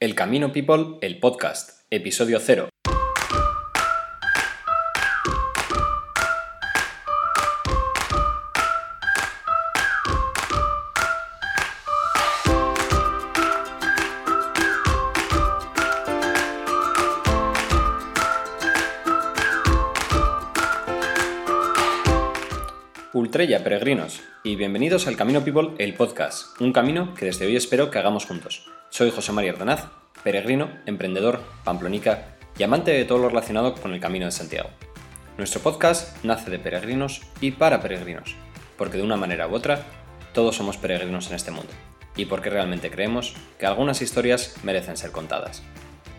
El Camino People, el podcast, episodio 0. Ultrella, peregrinos, y bienvenidos al Camino People, el podcast, un camino que desde hoy espero que hagamos juntos. Soy José María Ordonaz, peregrino, emprendedor, pamplonica y amante de todo lo relacionado con el Camino de Santiago. Nuestro podcast nace de peregrinos y para peregrinos, porque de una manera u otra todos somos peregrinos en este mundo, y porque realmente creemos que algunas historias merecen ser contadas.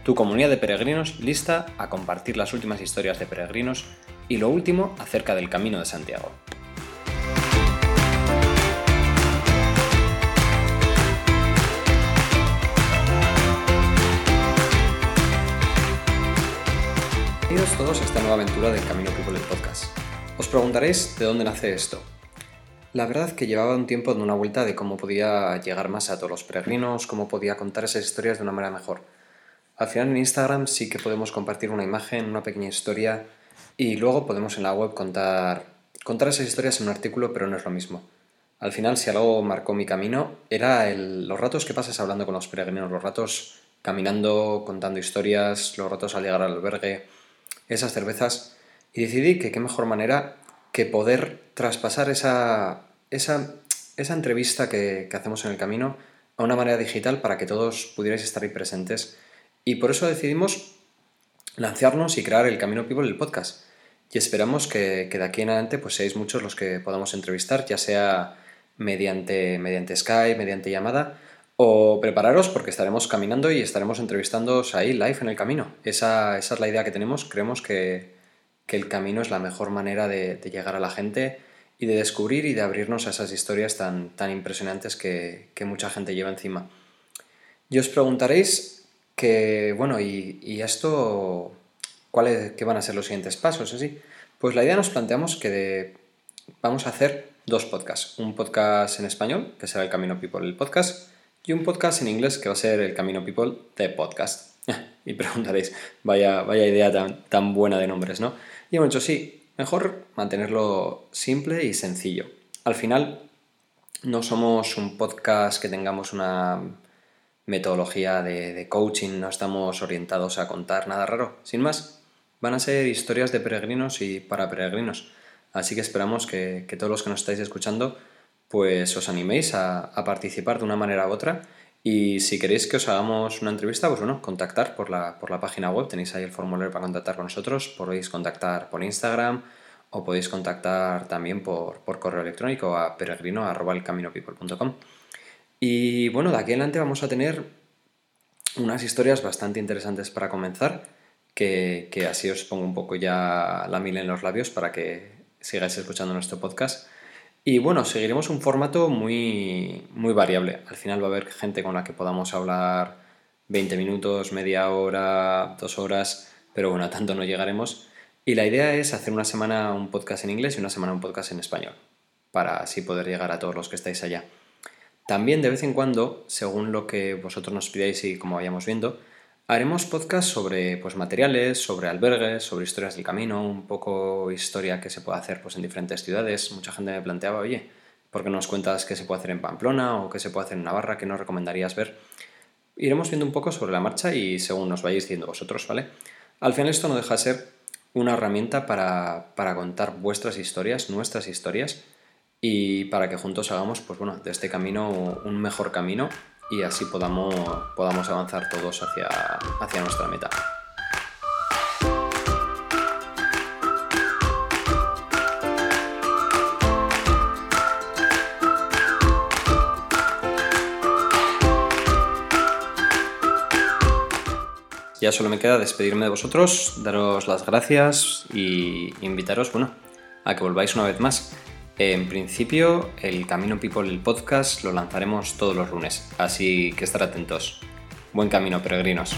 Tu comunidad de peregrinos lista a compartir las últimas historias de peregrinos y lo último acerca del Camino de Santiago. Esta nueva aventura del Camino People del podcast. Os preguntaréis de dónde nace esto. La verdad que llevaba un tiempo dando una vuelta de cómo podía llegar más a todos los peregrinos, cómo podía contar esas historias de una manera mejor. Al final en Instagram sí que podemos compartir una imagen, una pequeña historia y luego podemos en la web contar, contar esas historias en un artículo, pero no es lo mismo. Al final, si algo marcó mi camino, era los ratos que pasas hablando con los peregrinos, los ratos caminando, contando historias, los ratos al llegar al albergue, esas cervezas y decidí que qué mejor manera que poder traspasar esa, esa, esa entrevista que, hacemos en el camino a una manera digital para que todos pudierais estar ahí presentes. Y por eso decidimos lanzarnos y crear el Camino People, el podcast. Y esperamos que, que de aquí en adelante pues seáis muchos los que podamos entrevistar, ya sea mediante, mediante Skype, mediante llamada, o prepararos porque estaremos caminando y estaremos entrevistándoos ahí live en el camino. Esa, esa es la idea que tenemos. Creemos que, que el camino es la mejor manera de, llegar a la gente y de descubrir y de abrirnos a esas historias tan, tan impresionantes que, que mucha gente lleva encima. Y os preguntaréis que, bueno, ¿y, y esto cuáles qué van a ser los siguientes pasos? Así? Pues la idea nos planteamos que vamos a hacer dos podcasts. Un podcast en español, que será el Camino People, el podcast, y un podcast en inglés que va a ser El Camino People de Podcast. y preguntaréis, vaya, vaya idea tan, tan buena de nombres, ¿no? Y hemos dicho, sí, mejor mantenerlo simple y sencillo. Al final, no somos un podcast que tengamos una metodología de, de coaching, no estamos orientados a contar nada raro. Sin más, van a ser historias de peregrinos y para peregrinos. Así que esperamos que, que todos los que nos estáis escuchando pues os animéis a, a, participar de una manera u otra. Y si queréis que os hagamos una entrevista, pues bueno, contactar por la, por la página web, tenéis ahí el formulario para contactar con nosotros, podéis contactar por Instagram o podéis contactar también por, por correo electrónico a peregrino.elcaminopeople.com. Y bueno, de aquí adelante vamos a tener unas historias bastante interesantes para comenzar, que, que así os pongo un poco ya la mil en los labios para que sigáis escuchando nuestro podcast. Y bueno, seguiremos un formato muy, muy variable. Al final va a haber gente con la que podamos hablar 20 minutos, media hora, dos horas, pero bueno, a tanto no llegaremos. Y la idea es hacer una semana un podcast en inglés y una semana un podcast en español, para así poder llegar a todos los que estáis allá. También de vez en cuando, según lo que vosotros nos pidáis y como vayamos viendo, Haremos podcast sobre pues, materiales, sobre albergues, sobre historias del camino, un poco historia que se puede hacer pues, en diferentes ciudades. Mucha gente me planteaba, oye, ¿por qué no nos cuentas qué se puede hacer en Pamplona o qué se puede hacer en Navarra? ¿Qué nos recomendarías ver? Iremos viendo un poco sobre la marcha y según nos vayáis diciendo vosotros, ¿vale? Al final esto no deja de ser una herramienta para, para contar vuestras historias, nuestras historias, y para que juntos hagamos, pues bueno, de este camino un mejor camino y así podamos, podamos avanzar todos hacia, hacia nuestra meta. Ya solo me queda despedirme de vosotros, daros las gracias y invitaros, bueno, a que volváis una vez más. En principio, el Camino People, el podcast, lo lanzaremos todos los lunes, así que estar atentos. Buen camino, peregrinos.